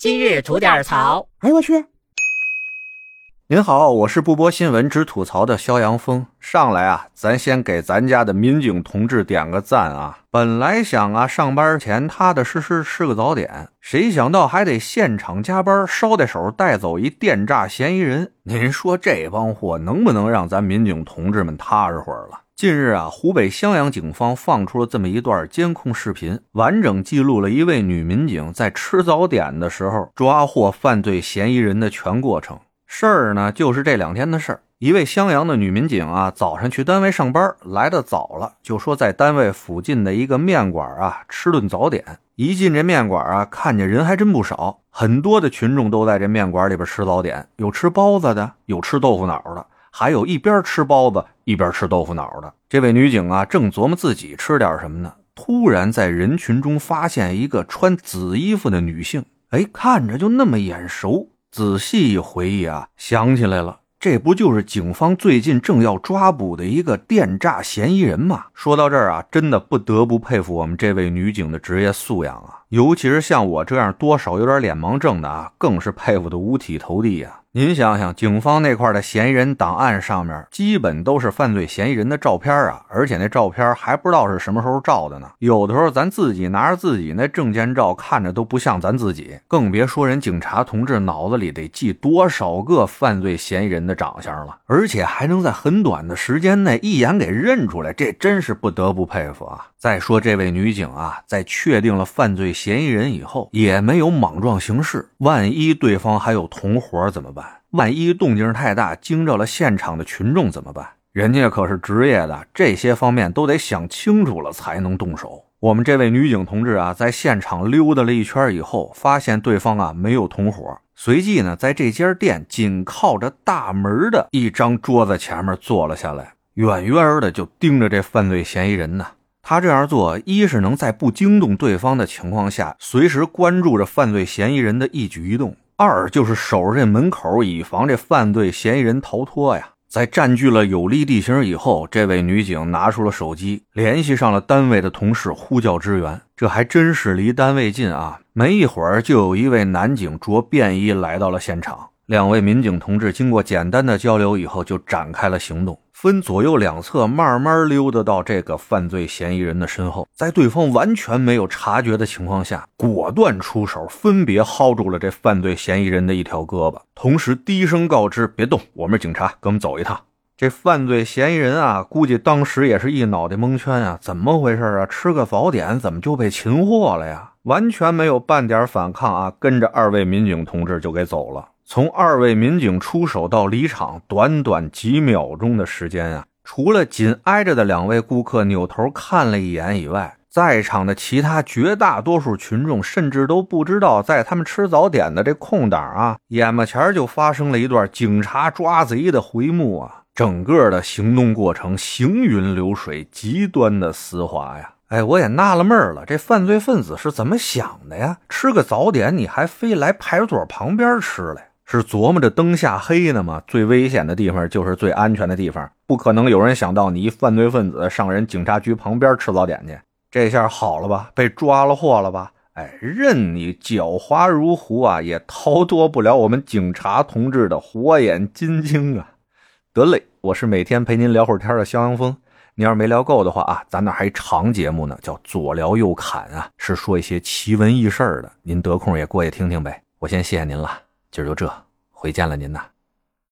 今日吐点槽。哎呦我去！您好，我是不播新闻只吐槽的肖阳峰。上来啊，咱先给咱家的民警同志点个赞啊！本来想啊，上班前踏踏实实吃个早点，谁想到还得现场加班，捎带手带走一电诈嫌疑人。您说这帮货能不能让咱民警同志们踏实会儿了？近日啊，湖北襄阳警方放出了这么一段监控视频，完整记录了一位女民警在吃早点的时候抓获犯罪嫌疑人的全过程。事儿呢，就是这两天的事儿。一位襄阳的女民警啊，早上去单位上班，来的早了，就说在单位附近的一个面馆啊吃顿早点。一进这面馆啊，看见人还真不少，很多的群众都在这面馆里边吃早点，有吃包子的，有吃豆腐脑的，还有一边吃包子一边吃豆腐脑的。这位女警啊，正琢磨自己吃点什么呢，突然在人群中发现一个穿紫衣服的女性，哎，看着就那么眼熟。仔细一回忆啊，想起来了，这不就是警方最近正要抓捕的一个电诈嫌疑人吗？说到这儿啊，真的不得不佩服我们这位女警的职业素养啊，尤其是像我这样多少有点脸盲症的啊，更是佩服的五体投地呀。您想想，警方那块的嫌疑人档案上面，基本都是犯罪嫌疑人的照片啊，而且那照片还不知道是什么时候照的呢。有的时候咱自己拿着自己那证件照，看着都不像咱自己，更别说人警察同志脑子里得记多少个犯罪嫌疑人的长相了，而且还能在很短的时间内一眼给认出来，这真是不得不佩服啊。再说这位女警啊，在确定了犯罪嫌疑人以后，也没有莽撞行事。万一对方还有同伙怎么办？万一动静太大，惊着了现场的群众怎么办？人家可是职业的，这些方面都得想清楚了才能动手。我们这位女警同志啊，在现场溜达了一圈以后，发现对方啊没有同伙，随即呢，在这家店紧靠着大门的一张桌子前面坐了下来，远远的就盯着这犯罪嫌疑人呢。他这样做，一是能在不惊动对方的情况下，随时关注着犯罪嫌疑人的一举一动；二就是守着这门口，以防这犯罪嫌疑人逃脱呀。在占据了有利地形以后，这位女警拿出了手机，联系上了单位的同事，呼叫支援。这还真是离单位近啊！没一会儿，就有一位男警着便衣来到了现场。两位民警同志经过简单的交流以后，就展开了行动。分左右两侧，慢慢溜达到这个犯罪嫌疑人的身后，在对方完全没有察觉的情况下，果断出手，分别薅住了这犯罪嫌疑人的一条胳膊，同时低声告知：“别动，我们是警察，跟我们走一趟。”这犯罪嫌疑人啊，估计当时也是一脑袋蒙圈啊，怎么回事啊？吃个早点怎么就被擒获了呀？完全没有半点反抗啊，跟着二位民警同志就给走了。从二位民警出手到离场，短短几秒钟的时间啊！除了紧挨着的两位顾客扭头看了一眼以外，在场的其他绝大多数群众甚至都不知道，在他们吃早点的这空档啊，眼巴前就发生了一段警察抓贼的回目啊！整个的行动过程行云流水，极端的丝滑呀！哎，我也纳了闷了，这犯罪分子是怎么想的呀？吃个早点，你还非来派出所旁边吃来？是琢磨着灯下黑呢吗？最危险的地方就是最安全的地方，不可能有人想到你一犯罪分子上人警察局旁边吃早点去。这下好了吧，被抓了货了吧？哎，任你狡猾如狐啊，也逃脱不了我们警察同志的火眼金睛啊！得嘞，我是每天陪您聊会儿天的肖阳峰。你要是没聊够的话啊，咱那还长节目呢，叫左聊右侃啊，是说一些奇闻异事的。您得空也过去听听呗。我先谢谢您了。今儿就这，回见了您呐。